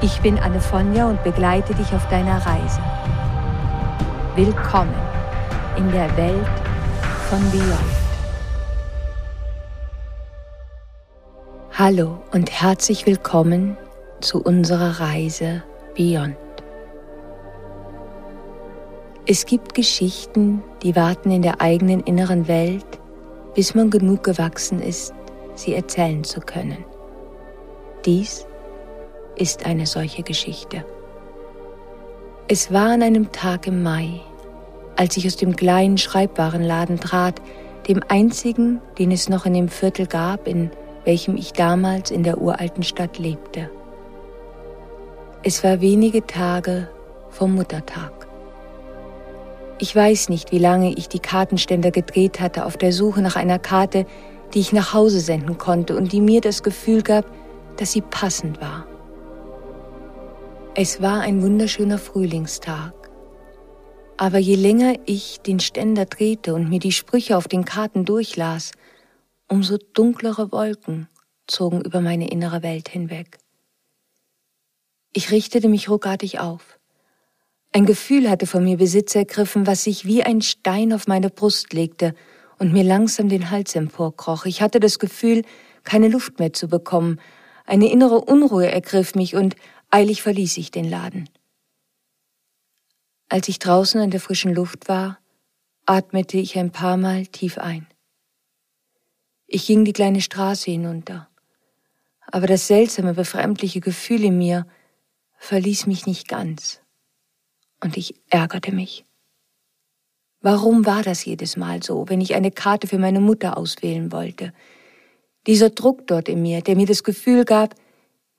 Ich bin Anne Fonja und begleite dich auf deiner Reise. Willkommen in der Welt von Beyond. Hallo und herzlich willkommen zu unserer Reise Beyond. Es gibt Geschichten, die warten in der eigenen inneren Welt, bis man genug gewachsen ist, sie erzählen zu können. Dies ist eine solche Geschichte. Es war an einem Tag im Mai, als ich aus dem kleinen Schreibwarenladen trat, dem einzigen, den es noch in dem Viertel gab, in welchem ich damals in der uralten Stadt lebte. Es war wenige Tage vom Muttertag. Ich weiß nicht, wie lange ich die Kartenständer gedreht hatte auf der Suche nach einer Karte, die ich nach Hause senden konnte und die mir das Gefühl gab, dass sie passend war. Es war ein wunderschöner Frühlingstag. Aber je länger ich den Ständer drehte und mir die Sprüche auf den Karten durchlas, umso dunklere Wolken zogen über meine innere Welt hinweg. Ich richtete mich ruckartig auf. Ein Gefühl hatte von mir Besitz ergriffen, was sich wie ein Stein auf meine Brust legte und mir langsam den Hals emporkroch. Ich hatte das Gefühl, keine Luft mehr zu bekommen. Eine innere Unruhe ergriff mich und Eilig verließ ich den Laden. Als ich draußen in der frischen Luft war, atmete ich ein paar Mal tief ein. Ich ging die kleine Straße hinunter, aber das seltsame, befremdliche Gefühl in mir verließ mich nicht ganz, und ich ärgerte mich. Warum war das jedes Mal so, wenn ich eine Karte für meine Mutter auswählen wollte? Dieser Druck dort in mir, der mir das Gefühl gab,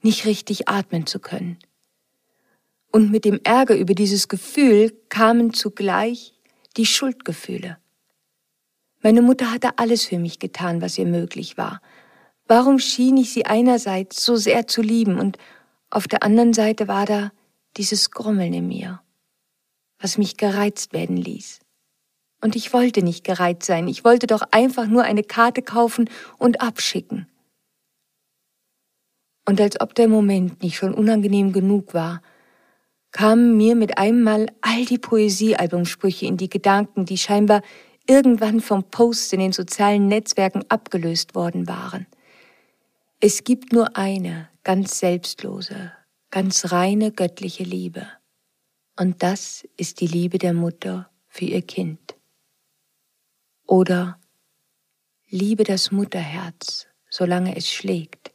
nicht richtig atmen zu können. Und mit dem Ärger über dieses Gefühl kamen zugleich die Schuldgefühle. Meine Mutter hatte alles für mich getan, was ihr möglich war. Warum schien ich sie einerseits so sehr zu lieben und auf der anderen Seite war da dieses Grummeln in mir, was mich gereizt werden ließ. Und ich wollte nicht gereizt sein, ich wollte doch einfach nur eine Karte kaufen und abschicken. Und als ob der Moment nicht schon unangenehm genug war, kamen mir mit einem Mal all die Poesiealbumsprüche in die Gedanken, die scheinbar irgendwann vom Post in den sozialen Netzwerken abgelöst worden waren. Es gibt nur eine, ganz selbstlose, ganz reine göttliche Liebe. Und das ist die Liebe der Mutter für ihr Kind. Oder liebe das Mutterherz, solange es schlägt.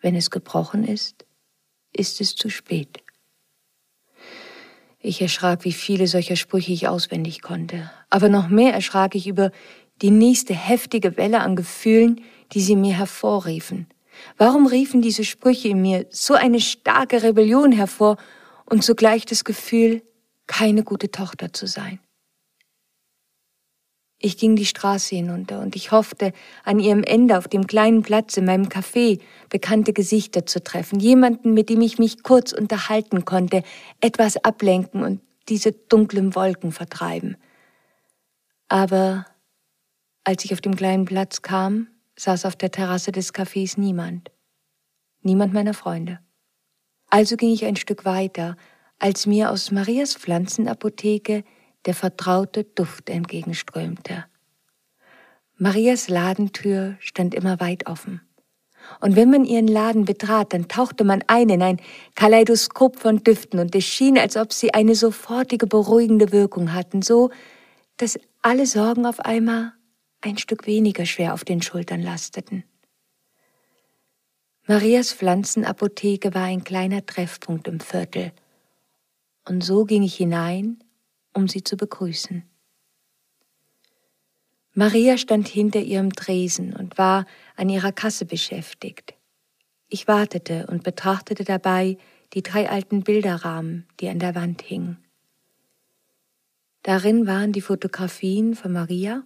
Wenn es gebrochen ist, ist es zu spät. Ich erschrak, wie viele solcher Sprüche ich auswendig konnte. Aber noch mehr erschrak ich über die nächste heftige Welle an Gefühlen, die sie mir hervorriefen. Warum riefen diese Sprüche in mir so eine starke Rebellion hervor und zugleich das Gefühl, keine gute Tochter zu sein? Ich ging die Straße hinunter und ich hoffte, an ihrem Ende auf dem kleinen Platz in meinem Café bekannte Gesichter zu treffen, jemanden, mit dem ich mich kurz unterhalten konnte, etwas ablenken und diese dunklen Wolken vertreiben. Aber als ich auf dem kleinen Platz kam, saß auf der Terrasse des Cafés niemand. Niemand meiner Freunde. Also ging ich ein Stück weiter, als mir aus Marias Pflanzenapotheke der vertraute Duft entgegenströmte. Marias Ladentür stand immer weit offen. Und wenn man ihren Laden betrat, dann tauchte man ein in ein Kaleidoskop von Düften und es schien, als ob sie eine sofortige beruhigende Wirkung hatten, so, dass alle Sorgen auf einmal ein Stück weniger schwer auf den Schultern lasteten. Marias Pflanzenapotheke war ein kleiner Treffpunkt im Viertel. Und so ging ich hinein um sie zu begrüßen. Maria stand hinter ihrem Tresen und war an ihrer Kasse beschäftigt. Ich wartete und betrachtete dabei die drei alten Bilderrahmen, die an der Wand hingen. Darin waren die Fotografien von Maria,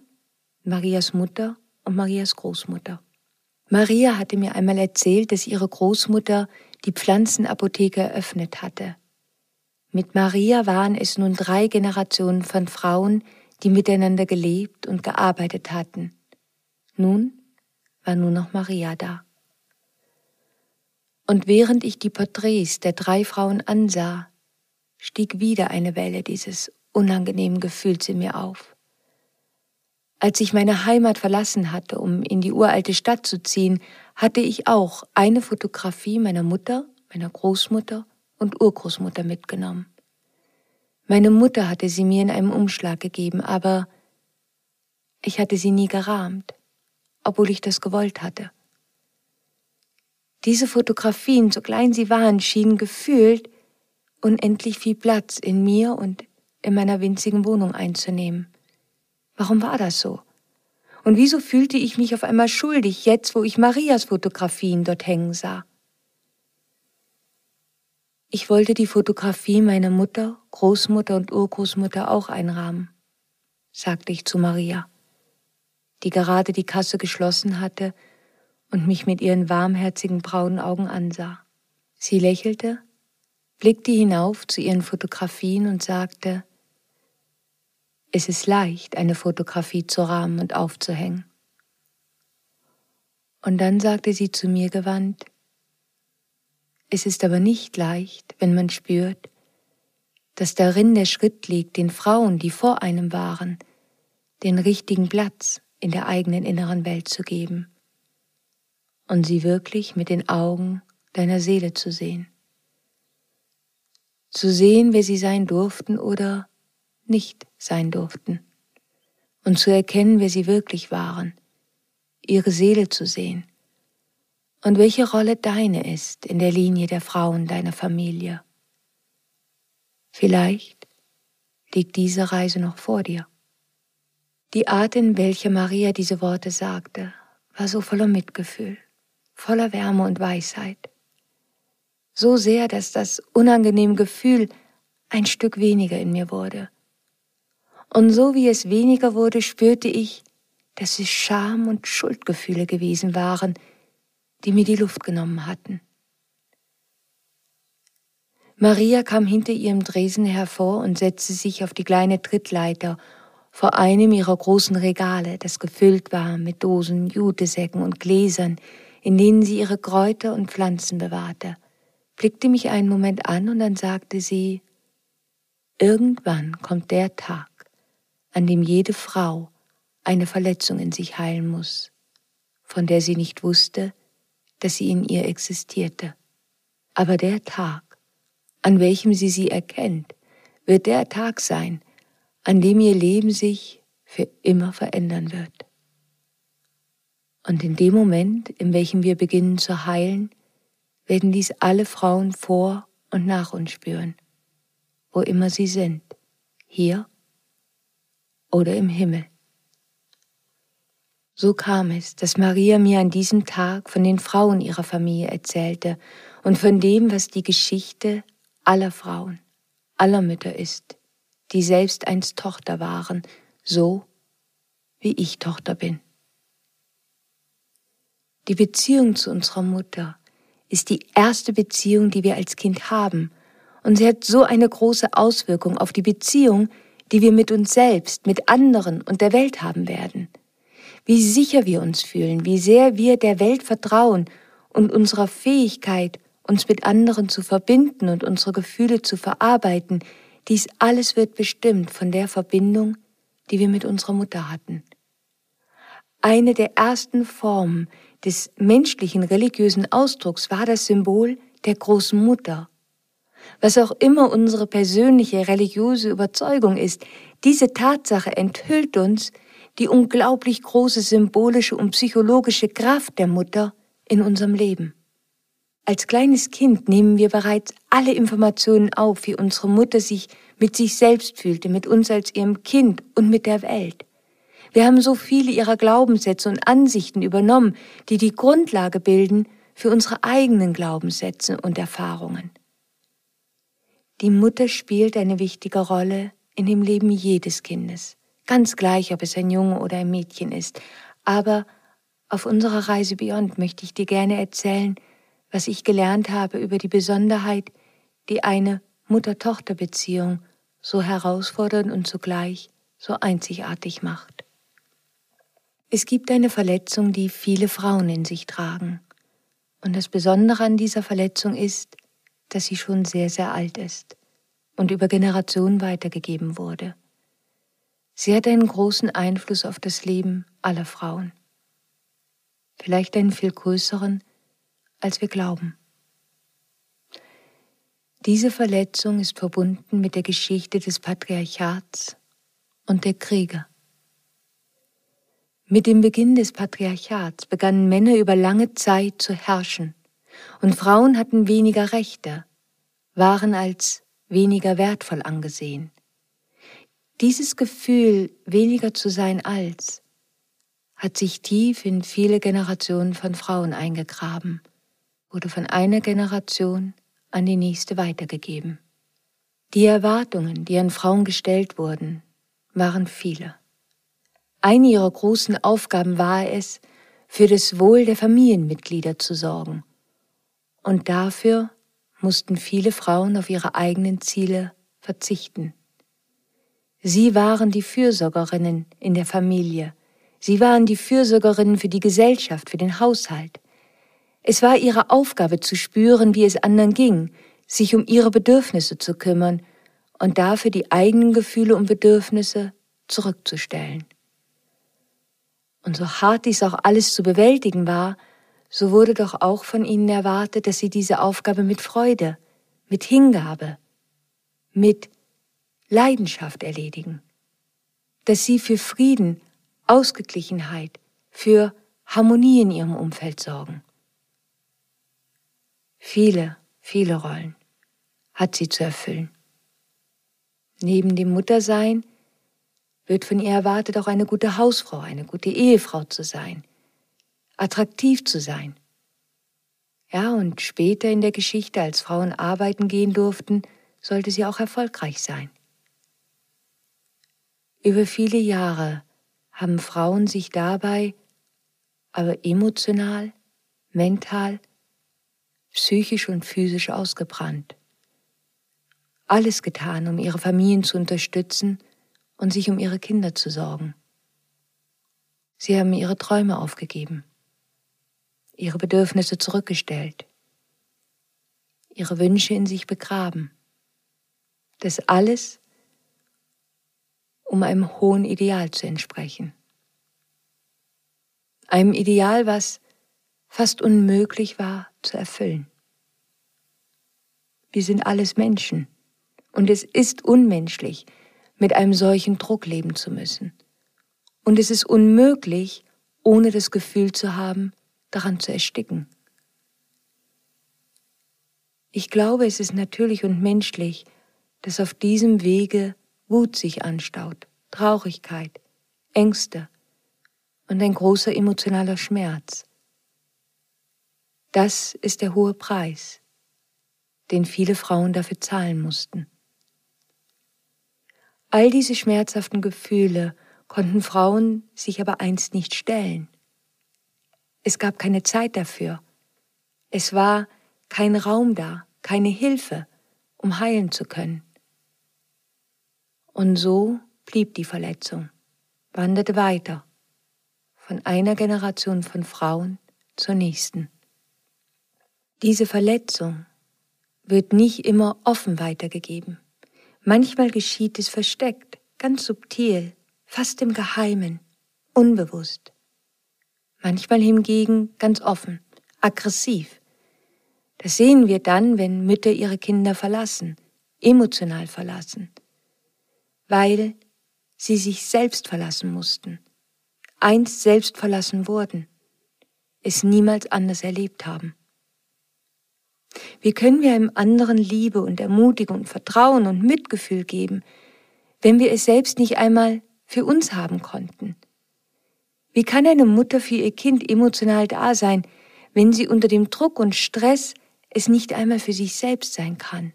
Marias Mutter und Marias Großmutter. Maria hatte mir einmal erzählt, dass ihre Großmutter die Pflanzenapotheke eröffnet hatte. Mit Maria waren es nun drei Generationen von Frauen, die miteinander gelebt und gearbeitet hatten. Nun war nur noch Maria da. Und während ich die Porträts der drei Frauen ansah, stieg wieder eine Welle dieses unangenehmen Gefühls in mir auf. Als ich meine Heimat verlassen hatte, um in die uralte Stadt zu ziehen, hatte ich auch eine Fotografie meiner Mutter, meiner Großmutter und Urgroßmutter mitgenommen. Meine Mutter hatte sie mir in einem Umschlag gegeben, aber ich hatte sie nie gerahmt, obwohl ich das gewollt hatte. Diese Fotografien, so klein sie waren, schienen gefühlt unendlich viel Platz in mir und in meiner winzigen Wohnung einzunehmen. Warum war das so? Und wieso fühlte ich mich auf einmal schuldig, jetzt wo ich Marias Fotografien dort hängen sah? Ich wollte die Fotografie meiner Mutter, Großmutter und Urgroßmutter auch einrahmen, sagte ich zu Maria, die gerade die Kasse geschlossen hatte und mich mit ihren warmherzigen braunen Augen ansah. Sie lächelte, blickte hinauf zu ihren Fotografien und sagte, es ist leicht, eine Fotografie zu rahmen und aufzuhängen. Und dann sagte sie zu mir gewandt, es ist aber nicht leicht, wenn man spürt, dass darin der Schritt liegt, den Frauen, die vor einem waren, den richtigen Platz in der eigenen inneren Welt zu geben und sie wirklich mit den Augen deiner Seele zu sehen. Zu sehen, wer sie sein durften oder nicht sein durften und zu erkennen, wer sie wirklich waren, ihre Seele zu sehen und welche Rolle deine ist in der Linie der Frauen deiner Familie. Vielleicht liegt diese Reise noch vor dir. Die Art, in welcher Maria diese Worte sagte, war so voller Mitgefühl, voller Wärme und Weisheit. So sehr, dass das unangenehme Gefühl ein Stück weniger in mir wurde und so wie es weniger wurde, spürte ich, dass es Scham und Schuldgefühle gewesen waren, die mir die Luft genommen hatten. Maria kam hinter ihrem Dresen hervor und setzte sich auf die kleine Trittleiter vor einem ihrer großen Regale, das gefüllt war mit Dosen, Jutesäcken und Gläsern, in denen sie ihre Kräuter und Pflanzen bewahrte, blickte mich einen Moment an und dann sagte sie, Irgendwann kommt der Tag, an dem jede Frau eine Verletzung in sich heilen muss, von der sie nicht wusste, dass sie in ihr existierte. Aber der Tag, an welchem sie sie erkennt, wird der Tag sein, an dem ihr Leben sich für immer verändern wird. Und in dem Moment, in welchem wir beginnen zu heilen, werden dies alle Frauen vor und nach uns spüren, wo immer sie sind, hier oder im Himmel. So kam es, dass Maria mir an diesem Tag von den Frauen ihrer Familie erzählte und von dem, was die Geschichte aller Frauen, aller Mütter ist, die selbst einst Tochter waren, so wie ich Tochter bin. Die Beziehung zu unserer Mutter ist die erste Beziehung, die wir als Kind haben, und sie hat so eine große Auswirkung auf die Beziehung, die wir mit uns selbst, mit anderen und der Welt haben werden. Wie sicher wir uns fühlen, wie sehr wir der Welt vertrauen und unserer Fähigkeit, uns mit anderen zu verbinden und unsere Gefühle zu verarbeiten, dies alles wird bestimmt von der Verbindung, die wir mit unserer Mutter hatten. Eine der ersten Formen des menschlichen religiösen Ausdrucks war das Symbol der großen Mutter, was auch immer unsere persönliche religiöse Überzeugung ist, diese Tatsache enthüllt uns die unglaublich große symbolische und psychologische Kraft der Mutter in unserem Leben. Als kleines Kind nehmen wir bereits alle Informationen auf, wie unsere Mutter sich mit sich selbst fühlte, mit uns als ihrem Kind und mit der Welt. Wir haben so viele ihrer Glaubenssätze und Ansichten übernommen, die die Grundlage bilden für unsere eigenen Glaubenssätze und Erfahrungen. Die Mutter spielt eine wichtige Rolle in dem Leben jedes Kindes, ganz gleich, ob es ein Junge oder ein Mädchen ist. Aber auf unserer Reise Beyond möchte ich dir gerne erzählen, was ich gelernt habe über die Besonderheit, die eine Mutter-Tochter-Beziehung so herausfordernd und zugleich so einzigartig macht. Es gibt eine Verletzung, die viele Frauen in sich tragen. Und das Besondere an dieser Verletzung ist, dass sie schon sehr, sehr alt ist und über Generationen weitergegeben wurde. Sie hat einen großen Einfluss auf das Leben aller Frauen. Vielleicht einen viel größeren, als wir glauben. Diese Verletzung ist verbunden mit der Geschichte des Patriarchats und der Kriege. Mit dem Beginn des Patriarchats begannen Männer über lange Zeit zu herrschen, und Frauen hatten weniger Rechte, waren als weniger wertvoll angesehen. Dieses Gefühl, weniger zu sein als, hat sich tief in viele Generationen von Frauen eingegraben, wurde von einer Generation an die nächste weitergegeben. Die Erwartungen, die an Frauen gestellt wurden, waren viele. Eine ihrer großen Aufgaben war es, für das Wohl der Familienmitglieder zu sorgen. Und dafür mussten viele Frauen auf ihre eigenen Ziele verzichten. Sie waren die Fürsorgerinnen in der Familie. Sie waren die Fürsorgerinnen für die Gesellschaft, für den Haushalt. Es war ihre Aufgabe zu spüren, wie es anderen ging, sich um ihre Bedürfnisse zu kümmern und dafür die eigenen Gefühle und Bedürfnisse zurückzustellen. Und so hart dies auch alles zu bewältigen war, so wurde doch auch von ihnen erwartet, dass sie diese Aufgabe mit Freude, mit Hingabe, mit Leidenschaft erledigen, dass sie für Frieden, Ausgeglichenheit, für Harmonie in ihrem Umfeld sorgen. Viele, viele Rollen hat sie zu erfüllen. Neben dem Muttersein wird von ihr erwartet, auch eine gute Hausfrau, eine gute Ehefrau zu sein, attraktiv zu sein. Ja, und später in der Geschichte, als Frauen arbeiten gehen durften, sollte sie auch erfolgreich sein. Über viele Jahre haben Frauen sich dabei aber emotional, mental, psychisch und physisch ausgebrannt. Alles getan, um ihre Familien zu unterstützen und sich um ihre Kinder zu sorgen. Sie haben ihre Träume aufgegeben, ihre Bedürfnisse zurückgestellt, ihre Wünsche in sich begraben. Das alles, um einem hohen Ideal zu entsprechen. Einem Ideal, was fast unmöglich war zu erfüllen. Wir sind alles Menschen und es ist unmenschlich, mit einem solchen Druck leben zu müssen. Und es ist unmöglich, ohne das Gefühl zu haben, daran zu ersticken. Ich glaube, es ist natürlich und menschlich, dass auf diesem Wege Wut sich anstaut, Traurigkeit, Ängste und ein großer emotionaler Schmerz. Das ist der hohe Preis, den viele Frauen dafür zahlen mussten. All diese schmerzhaften Gefühle konnten Frauen sich aber einst nicht stellen. Es gab keine Zeit dafür. Es war kein Raum da, keine Hilfe, um heilen zu können. Und so blieb die Verletzung, wanderte weiter, von einer Generation von Frauen zur nächsten. Diese Verletzung wird nicht immer offen weitergegeben. Manchmal geschieht es versteckt, ganz subtil, fast im Geheimen, unbewusst. Manchmal hingegen ganz offen, aggressiv. Das sehen wir dann, wenn Mütter ihre Kinder verlassen, emotional verlassen, weil sie sich selbst verlassen mussten, einst selbst verlassen wurden, es niemals anders erlebt haben. Wie können wir einem anderen Liebe und Ermutigung und Vertrauen und Mitgefühl geben, wenn wir es selbst nicht einmal für uns haben konnten? Wie kann eine Mutter für ihr Kind emotional da sein, wenn sie unter dem Druck und Stress es nicht einmal für sich selbst sein kann.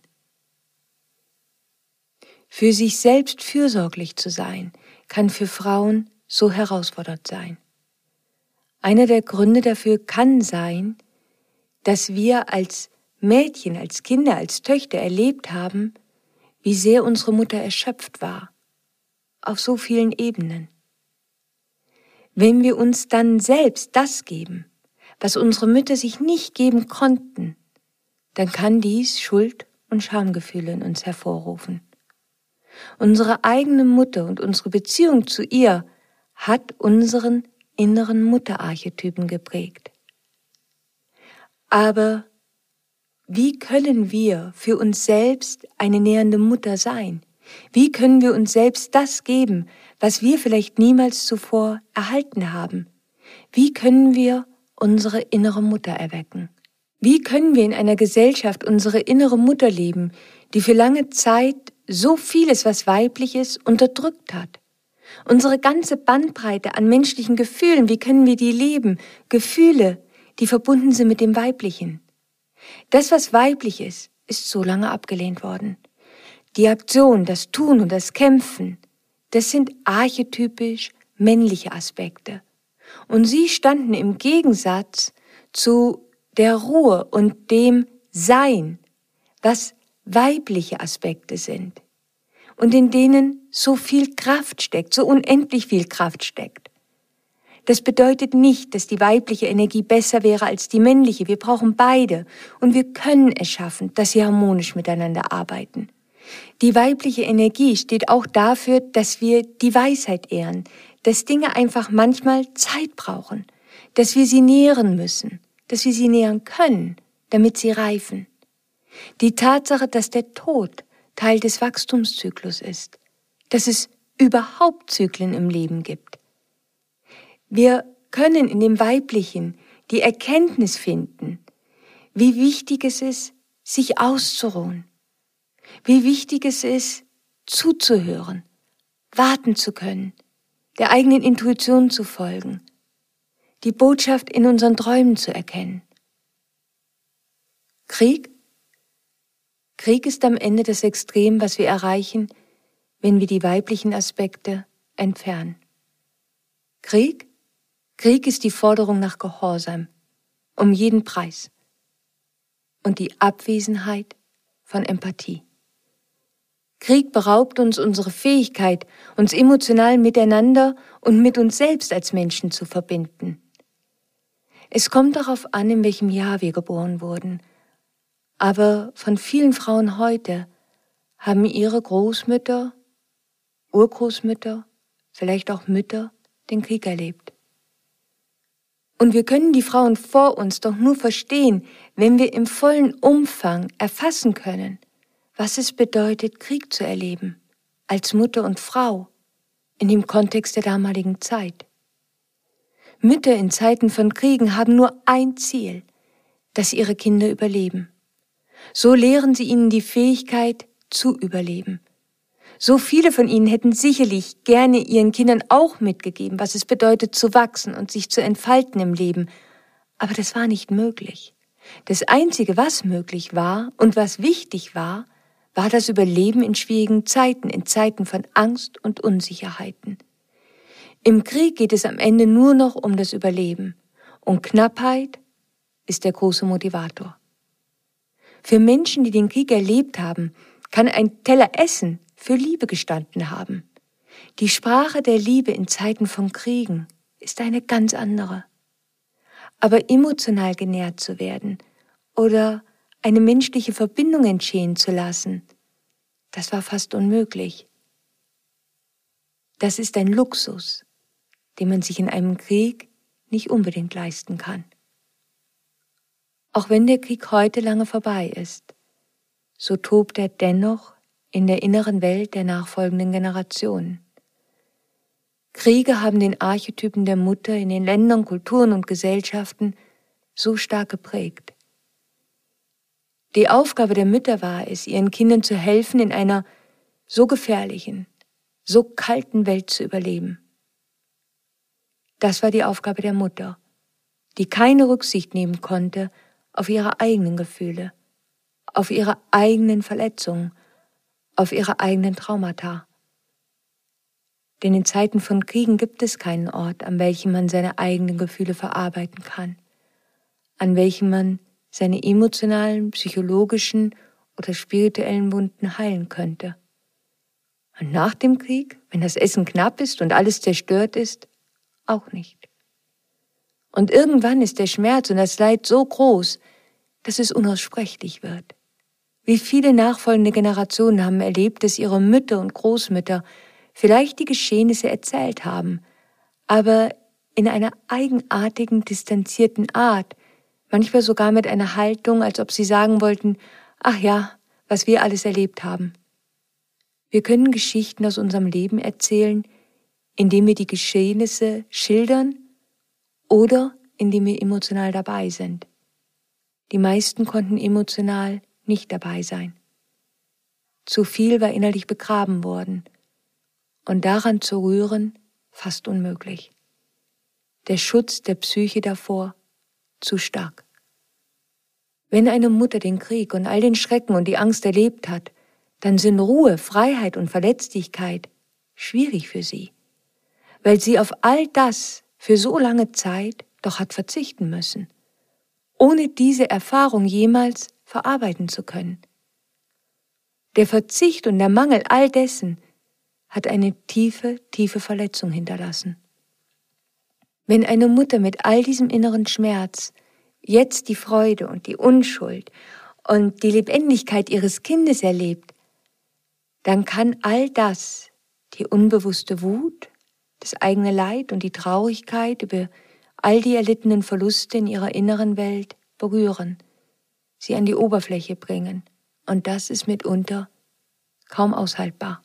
Für sich selbst fürsorglich zu sein, kann für Frauen so herausfordernd sein. Einer der Gründe dafür kann sein, dass wir als Mädchen, als Kinder, als Töchter erlebt haben, wie sehr unsere Mutter erschöpft war, auf so vielen Ebenen. Wenn wir uns dann selbst das geben, was unsere Mütter sich nicht geben konnten, dann kann dies Schuld und Schamgefühle in uns hervorrufen. Unsere eigene Mutter und unsere Beziehung zu ihr hat unseren inneren Mutterarchetypen geprägt. Aber wie können wir für uns selbst eine nähernde Mutter sein? Wie können wir uns selbst das geben, was wir vielleicht niemals zuvor erhalten haben? Wie können wir unsere innere Mutter erwecken? Wie können wir in einer Gesellschaft unsere innere Mutter leben, die für lange Zeit so vieles, was weiblich ist, unterdrückt hat? Unsere ganze Bandbreite an menschlichen Gefühlen, wie können wir die leben? Gefühle, die verbunden sind mit dem Weiblichen. Das, was weiblich ist, ist so lange abgelehnt worden. Die Aktion, das Tun und das Kämpfen, das sind archetypisch männliche Aspekte. Und sie standen im Gegensatz zu der Ruhe und dem Sein, was weibliche Aspekte sind und in denen so viel Kraft steckt, so unendlich viel Kraft steckt. Das bedeutet nicht, dass die weibliche Energie besser wäre als die männliche. Wir brauchen beide und wir können es schaffen, dass sie harmonisch miteinander arbeiten. Die weibliche Energie steht auch dafür, dass wir die Weisheit ehren, dass Dinge einfach manchmal Zeit brauchen, dass wir sie nähren müssen, dass wir sie nähren können, damit sie reifen. Die Tatsache, dass der Tod Teil des Wachstumszyklus ist, dass es überhaupt Zyklen im Leben gibt. Wir können in dem Weiblichen die Erkenntnis finden, wie wichtig es ist, sich auszuruhen, wie wichtig es ist, zuzuhören, warten zu können, der eigenen Intuition zu folgen, die Botschaft in unseren Träumen zu erkennen. Krieg Krieg ist am Ende das Extrem, was wir erreichen, wenn wir die weiblichen Aspekte entfernen. Krieg? Krieg ist die Forderung nach Gehorsam, um jeden Preis. Und die Abwesenheit von Empathie. Krieg beraubt uns unsere Fähigkeit, uns emotional miteinander und mit uns selbst als Menschen zu verbinden. Es kommt darauf an, in welchem Jahr wir geboren wurden aber von vielen Frauen heute haben ihre Großmütter, Urgroßmütter, vielleicht auch Mütter den Krieg erlebt. Und wir können die Frauen vor uns doch nur verstehen, wenn wir im vollen Umfang erfassen können, was es bedeutet, Krieg zu erleben, als Mutter und Frau, in dem Kontext der damaligen Zeit. Mütter in Zeiten von Kriegen haben nur ein Ziel, dass ihre Kinder überleben. So lehren sie ihnen die Fähigkeit zu überleben. So viele von ihnen hätten sicherlich gerne ihren Kindern auch mitgegeben, was es bedeutet zu wachsen und sich zu entfalten im Leben. Aber das war nicht möglich. Das Einzige, was möglich war und was wichtig war, war das Überleben in schwierigen Zeiten, in Zeiten von Angst und Unsicherheiten. Im Krieg geht es am Ende nur noch um das Überleben. Und Knappheit ist der große Motivator. Für Menschen, die den Krieg erlebt haben, kann ein Teller Essen für Liebe gestanden haben. Die Sprache der Liebe in Zeiten von Kriegen ist eine ganz andere. Aber emotional genährt zu werden oder eine menschliche Verbindung entstehen zu lassen, das war fast unmöglich. Das ist ein Luxus, den man sich in einem Krieg nicht unbedingt leisten kann. Auch wenn der Krieg heute lange vorbei ist, so tobt er dennoch in der inneren Welt der nachfolgenden Generationen. Kriege haben den Archetypen der Mutter in den Ländern, Kulturen und Gesellschaften so stark geprägt. Die Aufgabe der Mütter war es, ihren Kindern zu helfen, in einer so gefährlichen, so kalten Welt zu überleben. Das war die Aufgabe der Mutter, die keine Rücksicht nehmen konnte auf ihre eigenen Gefühle, auf ihre eigenen Verletzungen, auf ihre eigenen Traumata. Denn in Zeiten von Kriegen gibt es keinen Ort, an welchem man seine eigenen Gefühle verarbeiten kann, an welchem man seine emotionalen, psychologischen oder spirituellen Wunden heilen könnte. Und nach dem Krieg, wenn das Essen knapp ist und alles zerstört ist, auch nicht. Und irgendwann ist der Schmerz und das Leid so groß, dass es unaussprechlich wird. Wie viele nachfolgende Generationen haben erlebt, dass ihre Mütter und Großmütter vielleicht die Geschehnisse erzählt haben, aber in einer eigenartigen, distanzierten Art, manchmal sogar mit einer Haltung, als ob sie sagen wollten, ach ja, was wir alles erlebt haben. Wir können Geschichten aus unserem Leben erzählen, indem wir die Geschehnisse schildern oder indem wir emotional dabei sind. Die meisten konnten emotional nicht dabei sein. Zu viel war innerlich begraben worden und daran zu rühren fast unmöglich. Der Schutz der Psyche davor zu stark. Wenn eine Mutter den Krieg und all den Schrecken und die Angst erlebt hat, dann sind Ruhe, Freiheit und Verletzlichkeit schwierig für sie, weil sie auf all das für so lange Zeit doch hat verzichten müssen, ohne diese Erfahrung jemals verarbeiten zu können. Der Verzicht und der Mangel all dessen hat eine tiefe, tiefe Verletzung hinterlassen. Wenn eine Mutter mit all diesem inneren Schmerz jetzt die Freude und die Unschuld und die Lebendigkeit ihres Kindes erlebt, dann kann all das, die unbewusste Wut, das eigene Leid und die Traurigkeit über all die erlittenen Verluste in ihrer inneren Welt berühren, sie an die Oberfläche bringen, und das ist mitunter kaum aushaltbar.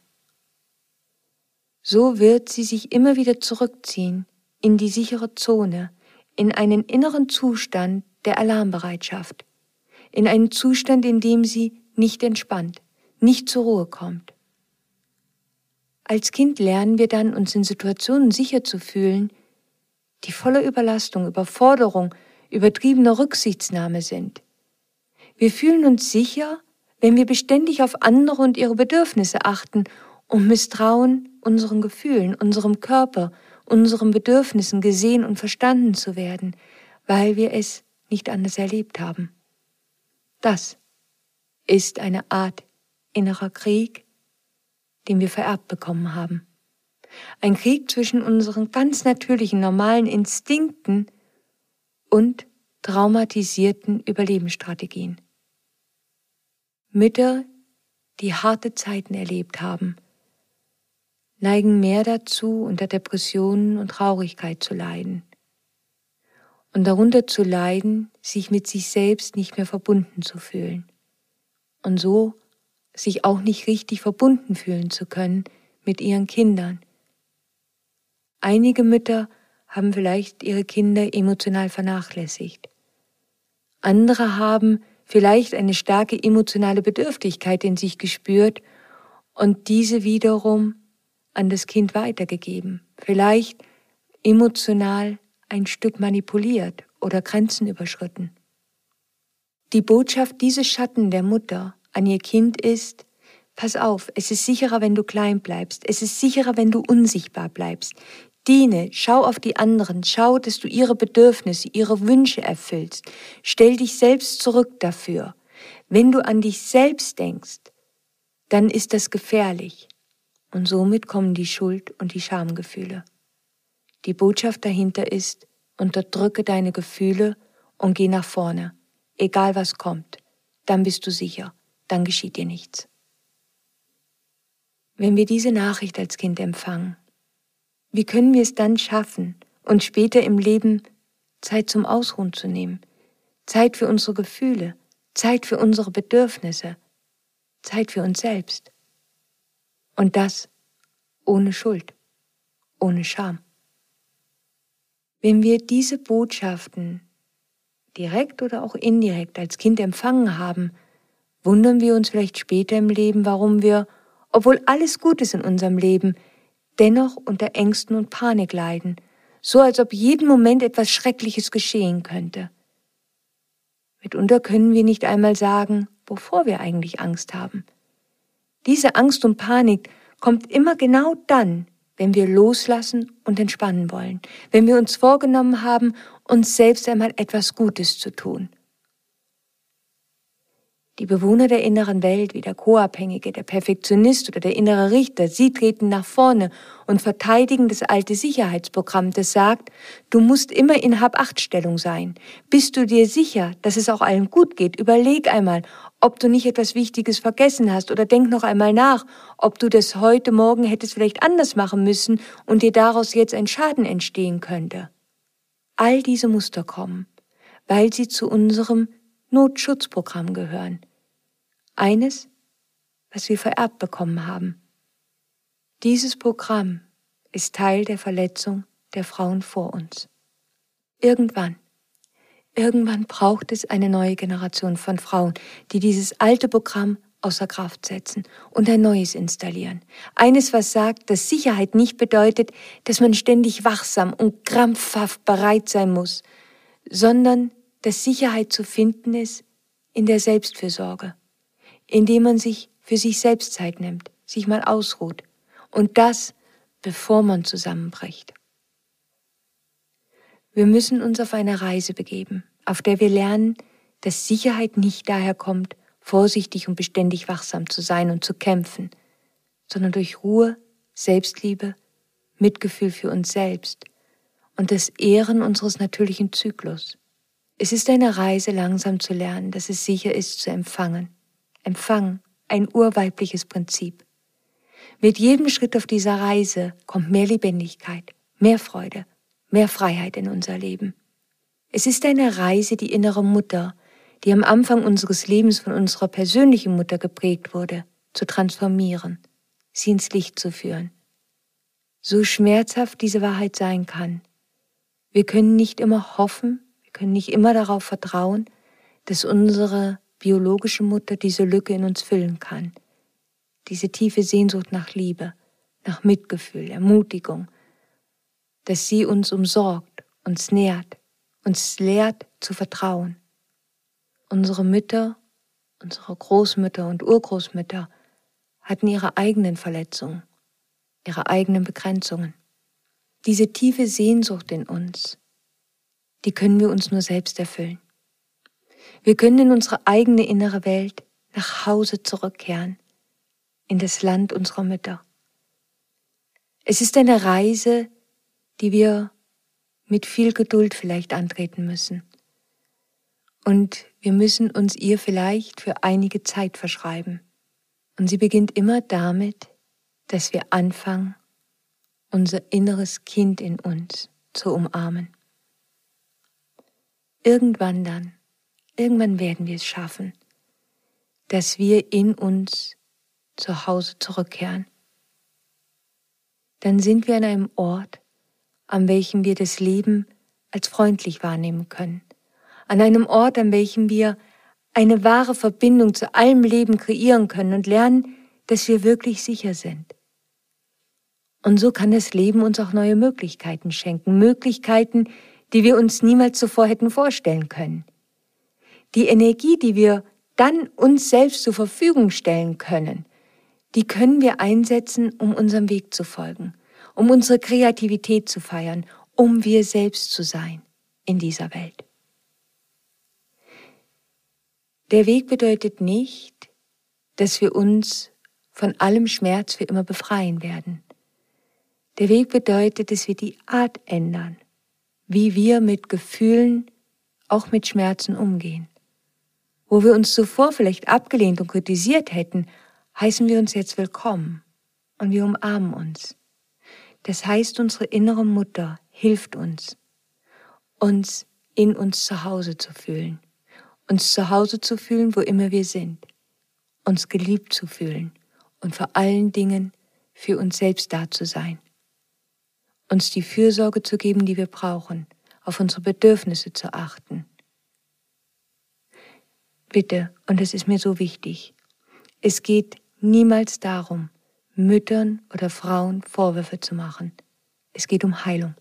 So wird sie sich immer wieder zurückziehen in die sichere Zone, in einen inneren Zustand der Alarmbereitschaft, in einen Zustand, in dem sie nicht entspannt, nicht zur Ruhe kommt. Als Kind lernen wir dann, uns in Situationen sicher zu fühlen, die voller Überlastung, Überforderung, übertriebener Rücksichtsnahme sind. Wir fühlen uns sicher, wenn wir beständig auf andere und ihre Bedürfnisse achten und misstrauen unseren Gefühlen, unserem Körper, unseren Bedürfnissen gesehen und verstanden zu werden, weil wir es nicht anders erlebt haben. Das ist eine Art innerer Krieg, den wir vererbt bekommen haben. Ein Krieg zwischen unseren ganz natürlichen, normalen Instinkten und traumatisierten Überlebensstrategien. Mütter, die harte Zeiten erlebt haben, neigen mehr dazu, unter Depressionen und Traurigkeit zu leiden. Und darunter zu leiden, sich mit sich selbst nicht mehr verbunden zu fühlen. Und so sich auch nicht richtig verbunden fühlen zu können mit ihren Kindern. Einige Mütter haben vielleicht ihre Kinder emotional vernachlässigt. Andere haben vielleicht eine starke emotionale Bedürftigkeit in sich gespürt und diese wiederum an das Kind weitergegeben, vielleicht emotional ein Stück manipuliert oder Grenzen überschritten. Die Botschaft dieses Schatten der Mutter an ihr Kind ist, pass auf, es ist sicherer, wenn du klein bleibst, es ist sicherer, wenn du unsichtbar bleibst. Diene, schau auf die anderen, schau, dass du ihre Bedürfnisse, ihre Wünsche erfüllst. Stell dich selbst zurück dafür. Wenn du an dich selbst denkst, dann ist das gefährlich. Und somit kommen die Schuld und die Schamgefühle. Die Botschaft dahinter ist, unterdrücke deine Gefühle und geh nach vorne, egal was kommt, dann bist du sicher, dann geschieht dir nichts. Wenn wir diese Nachricht als Kind empfangen, wie können wir es dann schaffen, uns später im Leben Zeit zum Ausruhen zu nehmen, Zeit für unsere Gefühle, Zeit für unsere Bedürfnisse, Zeit für uns selbst? Und das ohne Schuld, ohne Scham. Wenn wir diese Botschaften direkt oder auch indirekt als Kind empfangen haben, wundern wir uns vielleicht später im Leben, warum wir, obwohl alles gut ist in unserem Leben, dennoch unter Ängsten und Panik leiden, so als ob jeden Moment etwas Schreckliches geschehen könnte. Mitunter können wir nicht einmal sagen, wovor wir eigentlich Angst haben. Diese Angst und Panik kommt immer genau dann, wenn wir loslassen und entspannen wollen, wenn wir uns vorgenommen haben, uns selbst einmal etwas Gutes zu tun. Die Bewohner der inneren Welt, wie der Co-Abhängige, der Perfektionist oder der innere Richter, sie treten nach vorne und verteidigen das alte Sicherheitsprogramm, das sagt, du musst immer in Hab-Acht-Stellung sein. Bist du dir sicher, dass es auch allen gut geht? Überleg einmal, ob du nicht etwas Wichtiges vergessen hast oder denk noch einmal nach, ob du das heute Morgen hättest vielleicht anders machen müssen und dir daraus jetzt ein Schaden entstehen könnte. All diese Muster kommen, weil sie zu unserem Notschutzprogramm gehören. Eines, was wir vererbt bekommen haben. Dieses Programm ist Teil der Verletzung der Frauen vor uns. Irgendwann, irgendwann braucht es eine neue Generation von Frauen, die dieses alte Programm außer Kraft setzen und ein neues installieren. Eines, was sagt, dass Sicherheit nicht bedeutet, dass man ständig wachsam und krampfhaft bereit sein muss, sondern dass Sicherheit zu finden ist in der Selbstfürsorge, indem man sich für sich selbst Zeit nimmt, sich mal ausruht. Und das, bevor man zusammenbricht. Wir müssen uns auf eine Reise begeben, auf der wir lernen, dass Sicherheit nicht daher kommt, vorsichtig und beständig wachsam zu sein und zu kämpfen, sondern durch Ruhe, Selbstliebe, Mitgefühl für uns selbst und das Ehren unseres natürlichen Zyklus. Es ist eine Reise, langsam zu lernen, dass es sicher ist zu empfangen. Empfang, ein urweibliches Prinzip. Mit jedem Schritt auf dieser Reise kommt mehr Lebendigkeit, mehr Freude, mehr Freiheit in unser Leben. Es ist eine Reise, die innere Mutter, die am Anfang unseres Lebens von unserer persönlichen Mutter geprägt wurde, zu transformieren, sie ins Licht zu führen. So schmerzhaft diese Wahrheit sein kann, wir können nicht immer hoffen, wir können nicht immer darauf vertrauen, dass unsere biologische Mutter diese Lücke in uns füllen kann. Diese tiefe Sehnsucht nach Liebe, nach Mitgefühl, Ermutigung, dass sie uns umsorgt, uns nährt, uns lehrt zu vertrauen. Unsere Mütter, unsere Großmütter und Urgroßmütter hatten ihre eigenen Verletzungen, ihre eigenen Begrenzungen. Diese tiefe Sehnsucht in uns, die können wir uns nur selbst erfüllen. Wir können in unsere eigene innere Welt nach Hause zurückkehren, in das Land unserer Mütter. Es ist eine Reise, die wir mit viel Geduld vielleicht antreten müssen. Und wir müssen uns ihr vielleicht für einige Zeit verschreiben. Und sie beginnt immer damit, dass wir anfangen, unser inneres Kind in uns zu umarmen. Irgendwann dann, irgendwann werden wir es schaffen, dass wir in uns zu Hause zurückkehren. Dann sind wir an einem Ort, an welchem wir das Leben als freundlich wahrnehmen können. An einem Ort, an welchem wir eine wahre Verbindung zu allem Leben kreieren können und lernen, dass wir wirklich sicher sind. Und so kann das Leben uns auch neue Möglichkeiten schenken, Möglichkeiten, die wir uns niemals zuvor hätten vorstellen können. Die Energie, die wir dann uns selbst zur Verfügung stellen können, die können wir einsetzen, um unserem Weg zu folgen, um unsere Kreativität zu feiern, um wir selbst zu sein in dieser Welt. Der Weg bedeutet nicht, dass wir uns von allem Schmerz für immer befreien werden. Der Weg bedeutet, dass wir die Art ändern, wie wir mit Gefühlen, auch mit Schmerzen umgehen. Wo wir uns zuvor vielleicht abgelehnt und kritisiert hätten, heißen wir uns jetzt willkommen und wir umarmen uns. Das heißt, unsere innere Mutter hilft uns, uns in uns zu Hause zu fühlen, uns zu Hause zu fühlen, wo immer wir sind, uns geliebt zu fühlen und vor allen Dingen für uns selbst da zu sein uns die Fürsorge zu geben, die wir brauchen, auf unsere Bedürfnisse zu achten. Bitte, und es ist mir so wichtig, es geht niemals darum, Müttern oder Frauen Vorwürfe zu machen. Es geht um Heilung.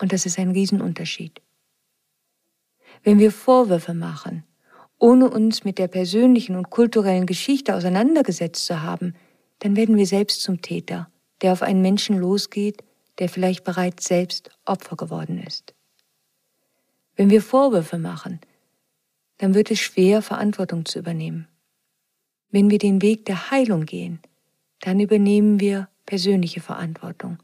Und das ist ein Riesenunterschied. Wenn wir Vorwürfe machen, ohne uns mit der persönlichen und kulturellen Geschichte auseinandergesetzt zu haben, dann werden wir selbst zum Täter, der auf einen Menschen losgeht, der vielleicht bereits selbst Opfer geworden ist. Wenn wir Vorwürfe machen, dann wird es schwer, Verantwortung zu übernehmen. Wenn wir den Weg der Heilung gehen, dann übernehmen wir persönliche Verantwortung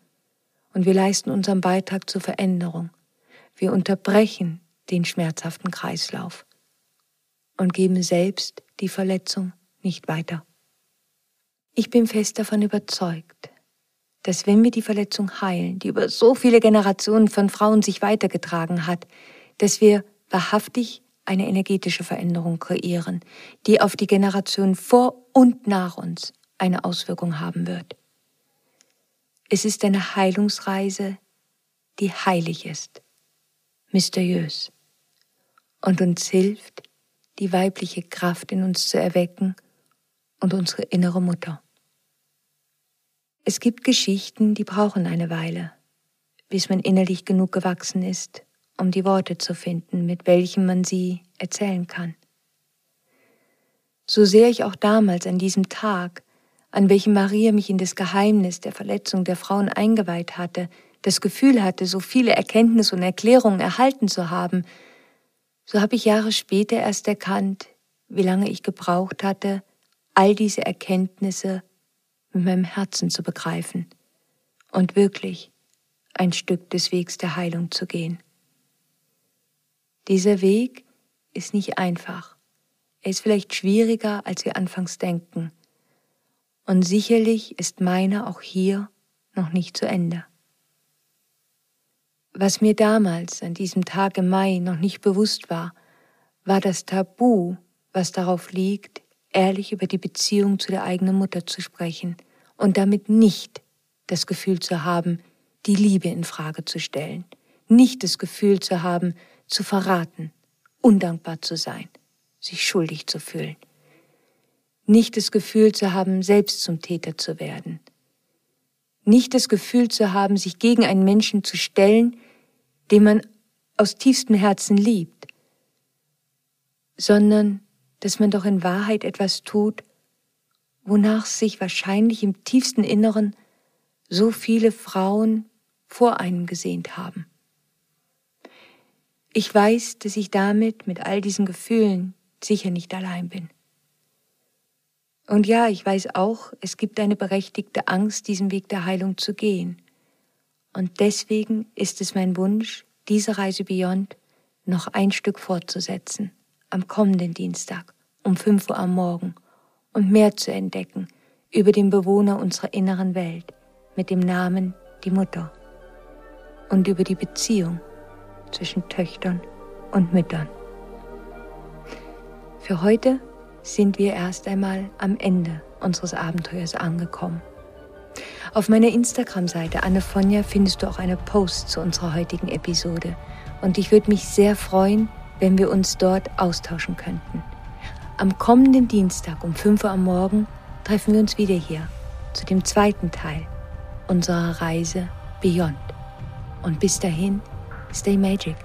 und wir leisten unseren Beitrag zur Veränderung. Wir unterbrechen den schmerzhaften Kreislauf und geben selbst die Verletzung nicht weiter. Ich bin fest davon überzeugt, dass wenn wir die Verletzung heilen, die über so viele Generationen von Frauen sich weitergetragen hat, dass wir wahrhaftig eine energetische Veränderung kreieren, die auf die Generation vor und nach uns eine Auswirkung haben wird. Es ist eine Heilungsreise, die heilig ist, mysteriös und uns hilft, die weibliche Kraft in uns zu erwecken und unsere innere Mutter. Es gibt Geschichten, die brauchen eine Weile, bis man innerlich genug gewachsen ist, um die Worte zu finden, mit welchen man sie erzählen kann. So sehr ich auch damals an diesem Tag, an welchem Maria mich in das Geheimnis der Verletzung der Frauen eingeweiht hatte, das Gefühl hatte, so viele Erkenntnisse und Erklärungen erhalten zu haben, so habe ich Jahre später erst erkannt, wie lange ich gebraucht hatte, all diese Erkenntnisse mit meinem Herzen zu begreifen und wirklich ein Stück des Wegs der Heilung zu gehen. Dieser Weg ist nicht einfach. Er ist vielleicht schwieriger, als wir anfangs denken. Und sicherlich ist meiner auch hier noch nicht zu Ende. Was mir damals an diesem Tag im Mai noch nicht bewusst war, war das Tabu, was darauf liegt, ehrlich über die Beziehung zu der eigenen Mutter zu sprechen und damit nicht das Gefühl zu haben, die Liebe in Frage zu stellen, nicht das Gefühl zu haben, zu verraten, undankbar zu sein, sich schuldig zu fühlen. Nicht das Gefühl zu haben, selbst zum Täter zu werden. Nicht das Gefühl zu haben, sich gegen einen Menschen zu stellen, den man aus tiefstem Herzen liebt, sondern dass man doch in Wahrheit etwas tut, wonach sich wahrscheinlich im tiefsten Inneren so viele Frauen vor einem gesehnt haben. Ich weiß, dass ich damit mit all diesen Gefühlen sicher nicht allein bin. Und ja, ich weiß auch, es gibt eine berechtigte Angst, diesen Weg der Heilung zu gehen. Und deswegen ist es mein Wunsch, diese Reise Beyond noch ein Stück fortzusetzen, am kommenden Dienstag um 5 Uhr am Morgen und mehr zu entdecken über den Bewohner unserer inneren Welt mit dem Namen die Mutter und über die Beziehung zwischen Töchtern und Müttern. Für heute sind wir erst einmal am Ende unseres Abenteuers angekommen. Auf meiner Instagram-Seite Annefonja findest du auch eine Post zu unserer heutigen Episode und ich würde mich sehr freuen, wenn wir uns dort austauschen könnten. Am kommenden Dienstag um 5 Uhr am Morgen treffen wir uns wieder hier zu dem zweiten Teil unserer Reise Beyond. Und bis dahin, stay magic.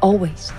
Always.